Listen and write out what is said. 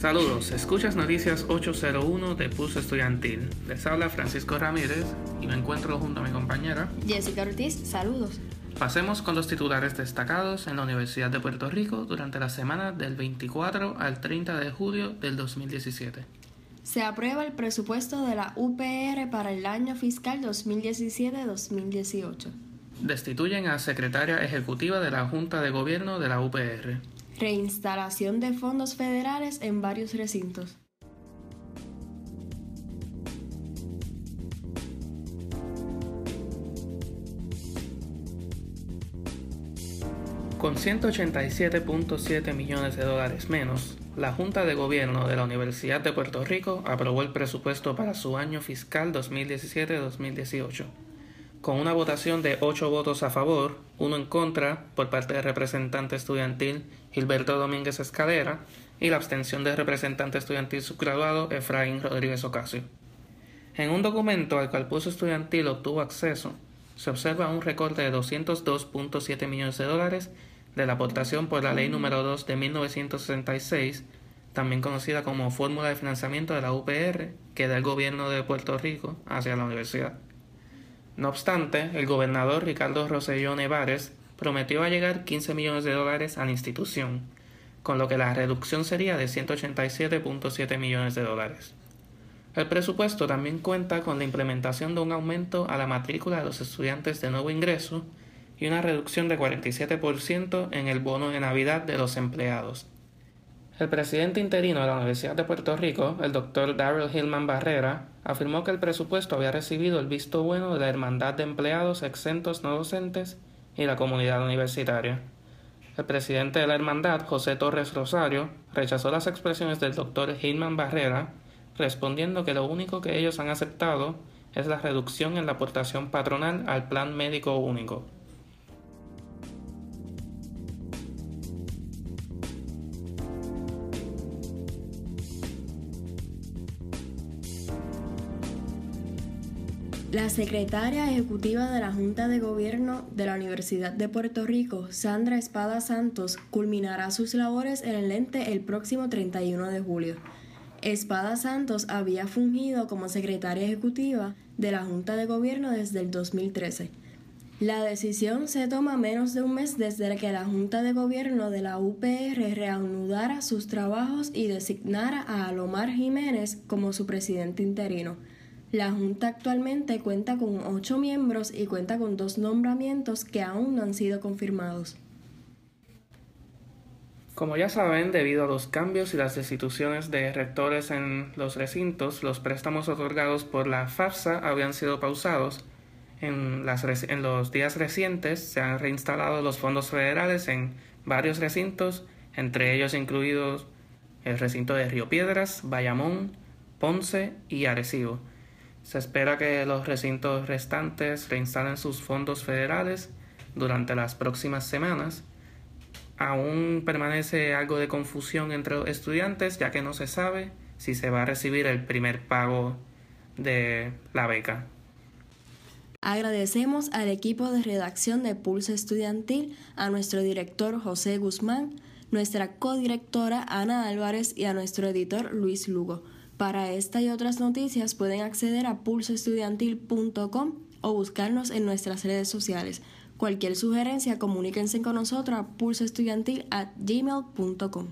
Saludos, escuchas Noticias 801 de Pulso Estudiantil. Les habla Francisco Ramírez y me encuentro junto a mi compañera Jessica Ortiz. Saludos. Pasemos con los titulares destacados en la Universidad de Puerto Rico durante la semana del 24 al 30 de julio del 2017. Se aprueba el presupuesto de la UPR para el año fiscal 2017-2018. Destituyen a secretaria ejecutiva de la Junta de Gobierno de la UPR reinstalación de fondos federales en varios recintos. Con 187.7 millones de dólares menos, la Junta de Gobierno de la Universidad de Puerto Rico aprobó el presupuesto para su año fiscal 2017-2018 con una votación de 8 votos a favor, uno en contra por parte del representante estudiantil Gilberto Domínguez Escalera y la abstención del representante estudiantil subgraduado Efraín Rodríguez Ocasio. En un documento al cual Pulso Estudiantil obtuvo acceso, se observa un recorte de 202.7 millones de dólares de la aportación por la Ley número 2 de 1966, también conocida como Fórmula de Financiamiento de la UPR, que da el gobierno de Puerto Rico hacia la universidad. No obstante, el gobernador Ricardo Rosselló Nevares prometió llegar 15 millones de dólares a la institución, con lo que la reducción sería de 187.7 millones de dólares. El presupuesto también cuenta con la implementación de un aumento a la matrícula de los estudiantes de nuevo ingreso y una reducción de 47% en el bono de Navidad de los empleados. El presidente interino de la Universidad de Puerto Rico, el doctor Darrell Hillman Barrera, afirmó que el presupuesto había recibido el visto bueno de la Hermandad de Empleados Exentos No Docentes y la comunidad universitaria. El presidente de la Hermandad, José Torres Rosario, rechazó las expresiones del doctor Hillman Barrera, respondiendo que lo único que ellos han aceptado es la reducción en la aportación patronal al Plan Médico Único. La secretaria ejecutiva de la Junta de Gobierno de la Universidad de Puerto Rico, Sandra Espada Santos, culminará sus labores en el ente el próximo 31 de julio. Espada Santos había fungido como secretaria ejecutiva de la Junta de Gobierno desde el 2013. La decisión se toma menos de un mes desde que la Junta de Gobierno de la UPR reanudara sus trabajos y designara a Alomar Jiménez como su presidente interino. La Junta actualmente cuenta con ocho miembros y cuenta con dos nombramientos que aún no han sido confirmados. Como ya saben, debido a los cambios y las destituciones de rectores en los recintos, los préstamos otorgados por la FAFSA habían sido pausados. En, los días recientes se han reinstalado los fondos federales en varios recintos, entre ellos incluidos el recinto de Río Piedras, Bayamón, Ponce y Arecibo. Se espera que los recintos restantes reinstalen sus fondos federales durante las próximas semanas. Aún permanece algo de confusión entre estudiantes ya que no se sabe si se va a recibir el primer pago de la beca. Agradecemos al equipo de redacción de Pulso Estudiantil, a nuestro director José Guzmán, nuestra codirectora Ana Álvarez y a nuestro editor Luis Lugo. Para esta y otras noticias pueden acceder a pulsoestudiantil.com o buscarnos en nuestras redes sociales. Cualquier sugerencia, comuníquense con nosotros a pulsoestudiantil@gmail.com.